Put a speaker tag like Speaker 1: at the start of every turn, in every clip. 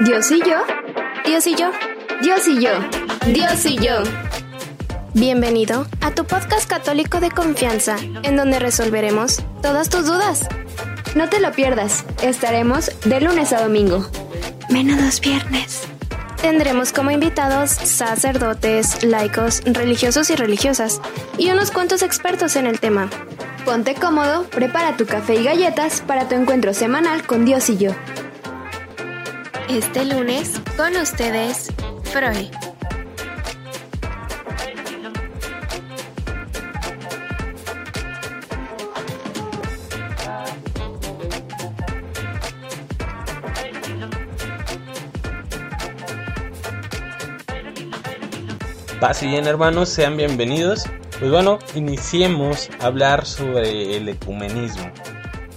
Speaker 1: Dios y yo, Dios y yo, Dios y yo, Dios y yo. Bienvenido a tu podcast católico de confianza, en donde resolveremos todas tus dudas. No te lo pierdas, estaremos de lunes a domingo. Menudos viernes. Tendremos como invitados sacerdotes, laicos, religiosos y religiosas, y unos cuantos expertos en el tema. Ponte cómodo, prepara tu café y galletas para tu encuentro semanal con Dios y yo. Este lunes, con ustedes, Freud.
Speaker 2: Paz y bien hermanos, sean bienvenidos. Pues bueno, iniciemos a hablar sobre el ecumenismo.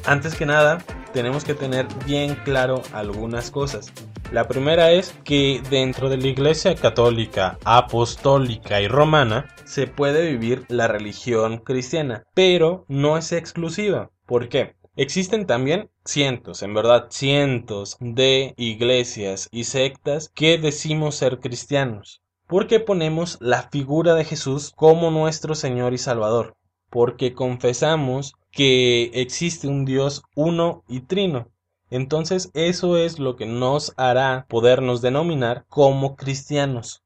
Speaker 2: Antes que nada, tenemos que tener bien claro algunas cosas. La primera es que dentro de la Iglesia Católica, Apostólica y Romana se puede vivir la religión cristiana, pero no es exclusiva. ¿Por qué? Existen también cientos, en verdad cientos de iglesias y sectas que decimos ser cristianos porque ponemos la figura de Jesús como nuestro Señor y Salvador, porque confesamos que existe un Dios uno y trino. Entonces eso es lo que nos hará podernos denominar como cristianos.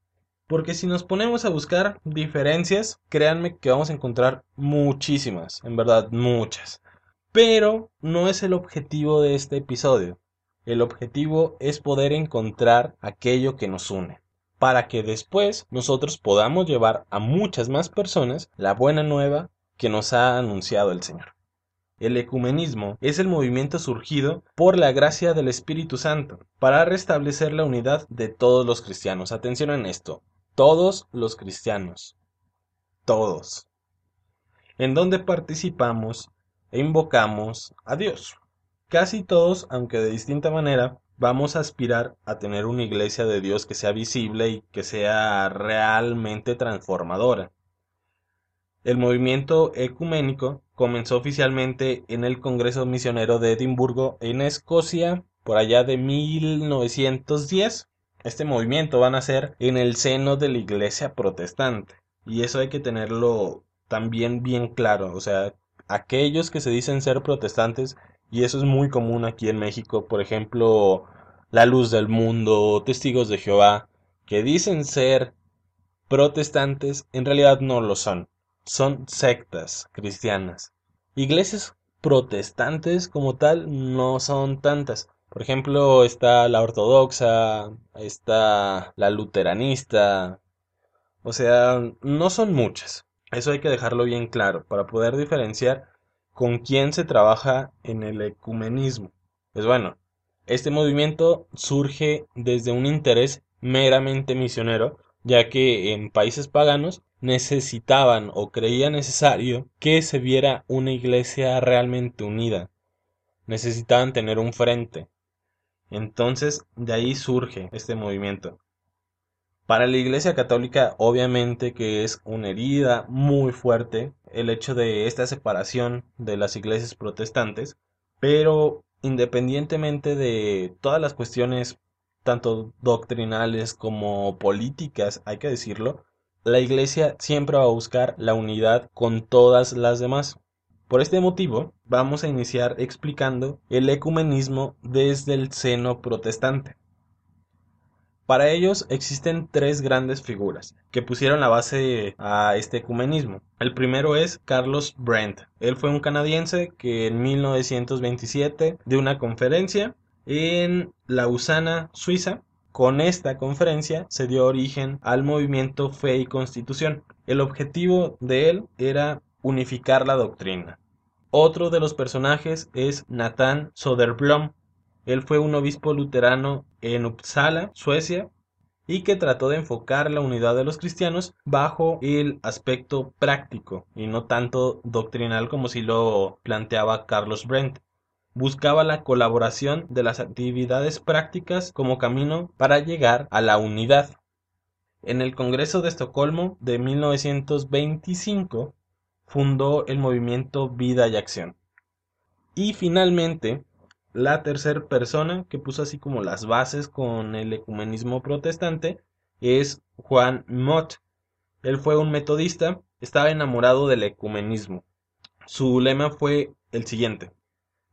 Speaker 2: Porque si nos ponemos a buscar diferencias, créanme que vamos a encontrar muchísimas, en verdad muchas. Pero no es el objetivo de este episodio. El objetivo es poder encontrar aquello que nos une para que después nosotros podamos llevar a muchas más personas la buena nueva que nos ha anunciado el Señor. El ecumenismo es el movimiento surgido por la gracia del Espíritu Santo para restablecer la unidad de todos los cristianos. Atención en esto, todos los cristianos, todos, en donde participamos e invocamos a Dios. Casi todos, aunque de distinta manera, vamos a aspirar a tener una iglesia de Dios que sea visible y que sea realmente transformadora. El movimiento ecuménico comenzó oficialmente en el Congreso Misionero de Edimburgo en Escocia por allá de 1910. Este movimiento va a nacer en el seno de la iglesia protestante y eso hay que tenerlo también bien claro, o sea, aquellos que se dicen ser protestantes y eso es muy común aquí en México, por ejemplo, La Luz del Mundo, Testigos de Jehová, que dicen ser protestantes, en realidad no lo son, son sectas cristianas. Iglesias protestantes como tal no son tantas. Por ejemplo, está la ortodoxa, está la luteranista, o sea, no son muchas. Eso hay que dejarlo bien claro para poder diferenciar con quién se trabaja en el ecumenismo. Pues bueno, este movimiento surge desde un interés meramente misionero, ya que en países paganos necesitaban o creía necesario que se viera una iglesia realmente unida. Necesitaban tener un frente. Entonces, de ahí surge este movimiento. Para la Iglesia Católica, obviamente que es una herida muy fuerte el hecho de esta separación de las iglesias protestantes, pero independientemente de todas las cuestiones tanto doctrinales como políticas, hay que decirlo, la iglesia siempre va a buscar la unidad con todas las demás. Por este motivo, vamos a iniciar explicando el ecumenismo desde el seno protestante. Para ellos existen tres grandes figuras que pusieron la base a este ecumenismo. El primero es Carlos Brent. Él fue un canadiense que en 1927 dio una conferencia en Lausana, Suiza. Con esta conferencia se dio origen al movimiento Fe y Constitución. El objetivo de él era unificar la doctrina. Otro de los personajes es Nathan Soderblom, él fue un obispo luterano en Uppsala, Suecia, y que trató de enfocar la unidad de los cristianos bajo el aspecto práctico y no tanto doctrinal como si lo planteaba Carlos Brent. Buscaba la colaboración de las actividades prácticas como camino para llegar a la unidad. En el Congreso de Estocolmo de 1925 fundó el movimiento Vida y Acción Y finalmente, la tercera persona que puso así como las bases con el ecumenismo protestante es Juan Mott. Él fue un metodista, estaba enamorado del ecumenismo. Su lema fue el siguiente.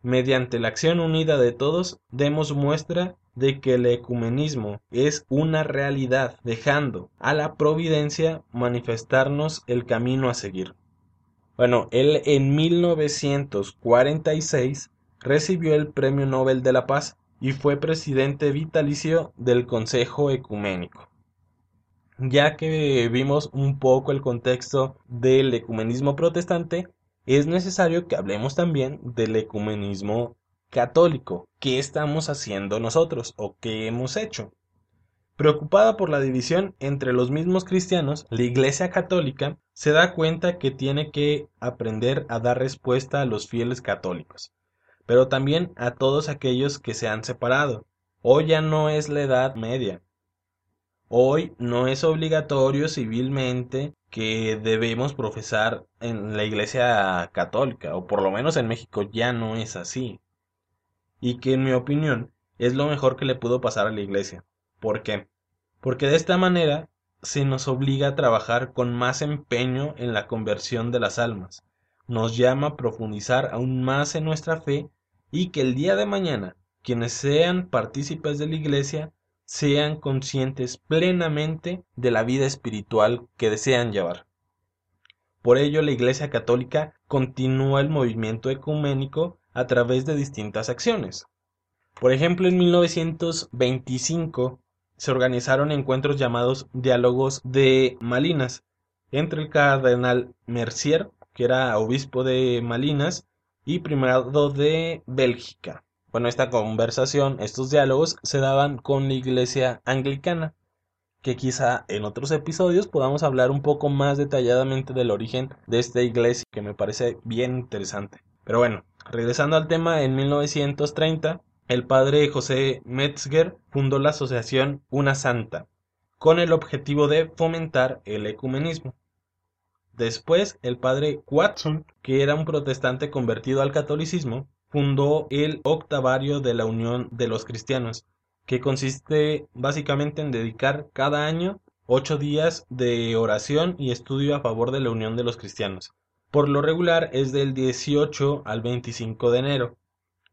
Speaker 2: Mediante la acción unida de todos, demos muestra de que el ecumenismo es una realidad, dejando a la providencia manifestarnos el camino a seguir. Bueno, él en 1946 recibió el Premio Nobel de la Paz y fue presidente vitalicio del Consejo Ecuménico. Ya que vimos un poco el contexto del ecumenismo protestante, es necesario que hablemos también del ecumenismo católico. ¿Qué estamos haciendo nosotros o qué hemos hecho? Preocupada por la división entre los mismos cristianos, la Iglesia Católica se da cuenta que tiene que aprender a dar respuesta a los fieles católicos, pero también a todos aquellos que se han separado. Hoy ya no es la Edad Media. Hoy no es obligatorio civilmente que debemos profesar en la Iglesia Católica, o por lo menos en México ya no es así y que en mi opinión es lo mejor que le pudo pasar a la iglesia. ¿Por qué? Porque de esta manera se nos obliga a trabajar con más empeño en la conversión de las almas, nos llama a profundizar aún más en nuestra fe y que el día de mañana quienes sean partícipes de la iglesia sean conscientes plenamente de la vida espiritual que desean llevar. Por ello la Iglesia Católica continúa el movimiento ecuménico a través de distintas acciones. Por ejemplo, en 1925 se organizaron encuentros llamados Diálogos de Malinas entre el cardenal Mercier, que era obispo de Malinas, y primado de Bélgica. Bueno, esta conversación, estos diálogos se daban con la iglesia anglicana, que quizá en otros episodios podamos hablar un poco más detalladamente del origen de esta iglesia, que me parece bien interesante. Pero bueno, Regresando al tema, en 1930, el padre José Metzger fundó la asociación Una Santa, con el objetivo de fomentar el ecumenismo. Después, el padre Watson, que era un protestante convertido al catolicismo, fundó el Octavario de la Unión de los Cristianos, que consiste básicamente en dedicar cada año ocho días de oración y estudio a favor de la unión de los cristianos. Por lo regular es del 18 al 25 de enero.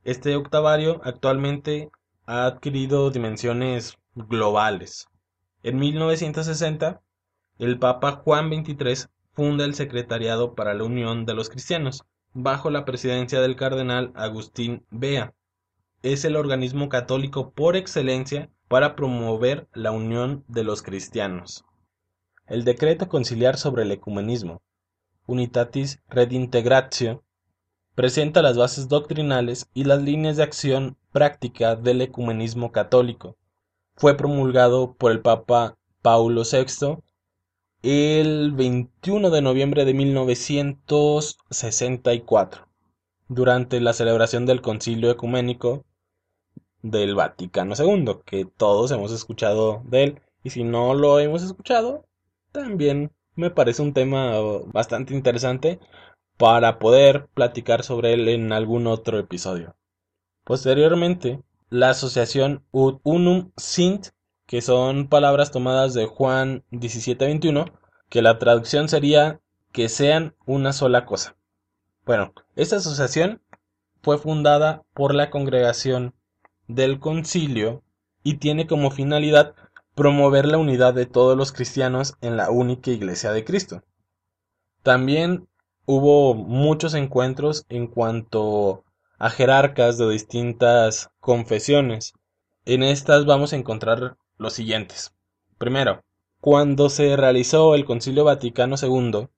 Speaker 2: Este octavario actualmente ha adquirido dimensiones globales. En 1960, el Papa Juan XXIII funda el Secretariado para la Unión de los Cristianos, bajo la presidencia del cardenal Agustín Bea. Es el organismo católico por excelencia para promover la unión de los cristianos. El decreto conciliar sobre el ecumenismo, Unitatis Redintegratio, presenta las bases doctrinales y las líneas de acción práctica del ecumenismo católico. Fue promulgado por el Papa Paulo VI el 21 de noviembre de 1964, durante la celebración del Concilio Ecuménico del Vaticano II, que todos hemos escuchado de él, y si no lo hemos escuchado, también me parece un tema bastante interesante para poder platicar sobre él en algún otro episodio. Posteriormente, la asociación Unum Sint, que son palabras tomadas de Juan 17:21, que la traducción sería que sean una sola cosa. Bueno, esta asociación fue fundada por la congregación del concilio y tiene como finalidad promover la unidad de todos los cristianos en la única iglesia de Cristo. También hubo muchos encuentros en cuanto a jerarcas de distintas confesiones. En estas vamos a encontrar los siguientes. Primero, cuando se realizó el Concilio Vaticano II,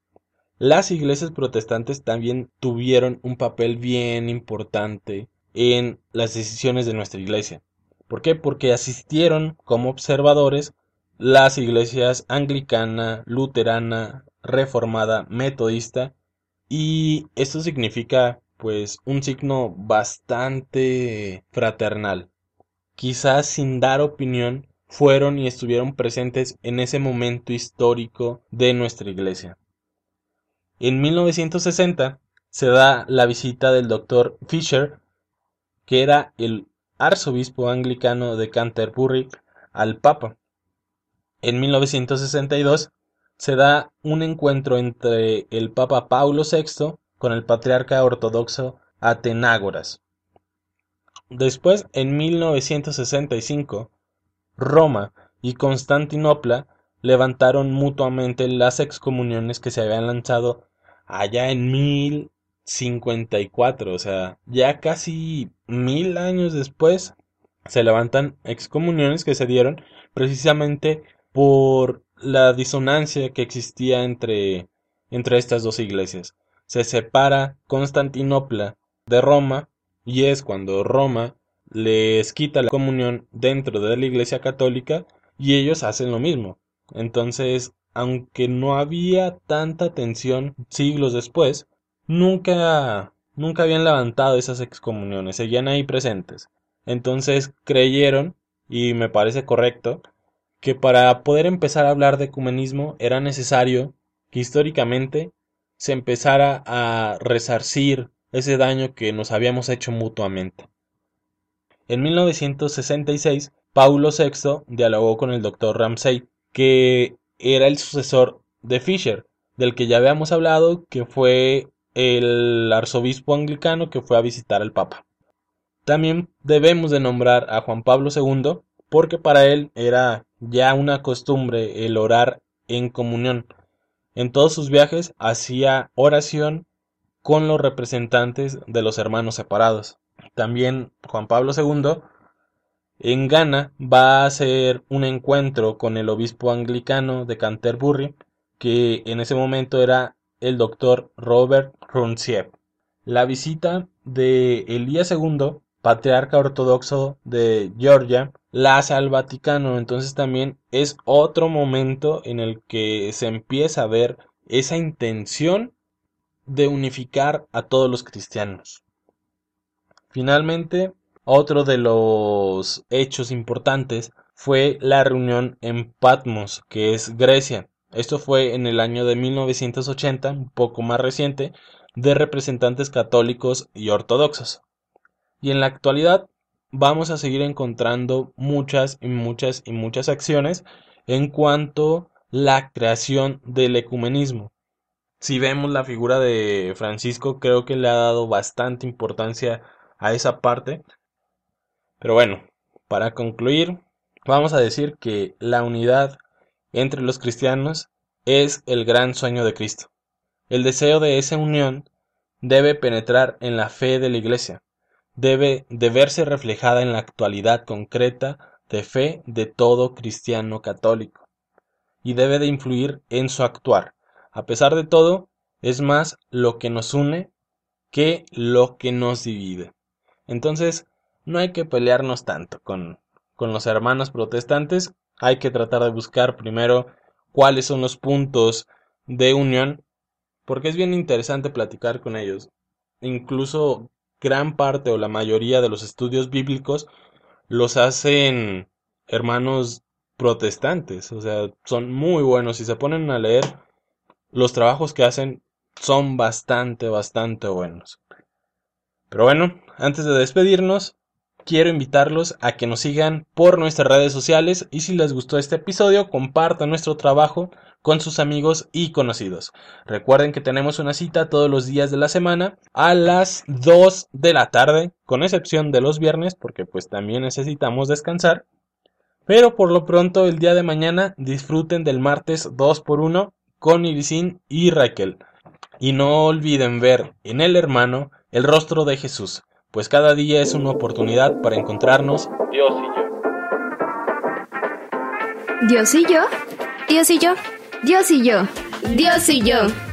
Speaker 2: las iglesias protestantes también tuvieron un papel bien importante en las decisiones de nuestra iglesia. ¿Por qué? Porque asistieron como observadores las iglesias anglicana, luterana, reformada, metodista y esto significa pues un signo bastante fraternal. Quizás sin dar opinión fueron y estuvieron presentes en ese momento histórico de nuestra iglesia. En 1960 se da la visita del doctor Fisher, que era el arzobispo anglicano de Canterbury, al Papa. En 1962 se da un encuentro entre el Papa Paulo VI con el patriarca ortodoxo Atenágoras. Después, en 1965, Roma y Constantinopla levantaron mutuamente las excomuniones que se habían lanzado allá en 1054, o sea, ya casi mil años después se levantan excomuniones que se dieron precisamente por la disonancia que existía entre, entre estas dos iglesias. Se separa Constantinopla de Roma y es cuando Roma les quita la comunión dentro de la iglesia católica y ellos hacen lo mismo. Entonces, aunque no había tanta tensión siglos después, nunca nunca habían levantado esas excomuniones, seguían ahí presentes. Entonces creyeron, y me parece correcto, que para poder empezar a hablar de ecumenismo era necesario que históricamente se empezara a resarcir ese daño que nos habíamos hecho mutuamente. En 1966, Paulo VI dialogó con el doctor Ramsay, que era el sucesor de Fisher, del que ya habíamos hablado, que fue el arzobispo anglicano que fue a visitar al Papa. También debemos de nombrar a Juan Pablo II, porque para él era ya una costumbre el orar en comunión. En todos sus viajes hacía oración con los representantes de los hermanos separados. También Juan Pablo II en Ghana va a hacer un encuentro con el obispo anglicano de Canterbury, que en ese momento era el doctor Robert Runciep. La visita de Elías II, patriarca ortodoxo de Georgia, la hace al Vaticano. Entonces también es otro momento en el que se empieza a ver esa intención de unificar a todos los cristianos. Finalmente, otro de los hechos importantes fue la reunión en Patmos, que es Grecia. Esto fue en el año de 1980, un poco más reciente, de representantes católicos y ortodoxos. Y en la actualidad vamos a seguir encontrando muchas y muchas y muchas acciones en cuanto a la creación del ecumenismo. Si vemos la figura de Francisco, creo que le ha dado bastante importancia a esa parte. Pero bueno, para concluir, vamos a decir que la unidad entre los cristianos es el gran sueño de Cristo. El deseo de esa unión debe penetrar en la fe de la Iglesia, debe de verse reflejada en la actualidad concreta de fe de todo cristiano católico y debe de influir en su actuar. A pesar de todo, es más lo que nos une que lo que nos divide. Entonces, no hay que pelearnos tanto con, con los hermanos protestantes, hay que tratar de buscar primero cuáles son los puntos de unión, porque es bien interesante platicar con ellos. Incluso gran parte o la mayoría de los estudios bíblicos los hacen hermanos protestantes, o sea, son muy buenos. Si se ponen a leer, los trabajos que hacen son bastante, bastante buenos. Pero bueno, antes de despedirnos, quiero invitarlos a que nos sigan por nuestras redes sociales y si les gustó este episodio, compartan nuestro trabajo con sus amigos y conocidos. Recuerden que tenemos una cita todos los días de la semana a las 2 de la tarde, con excepción de los viernes, porque pues también necesitamos descansar. Pero por lo pronto el día de mañana disfruten del martes 2x1 con Irisin y Raquel. Y no olviden ver en el hermano el rostro de Jesús pues cada día es una oportunidad para encontrarnos Dios y yo.
Speaker 1: Dios y yo, Dios y yo, Dios y yo, Dios y yo.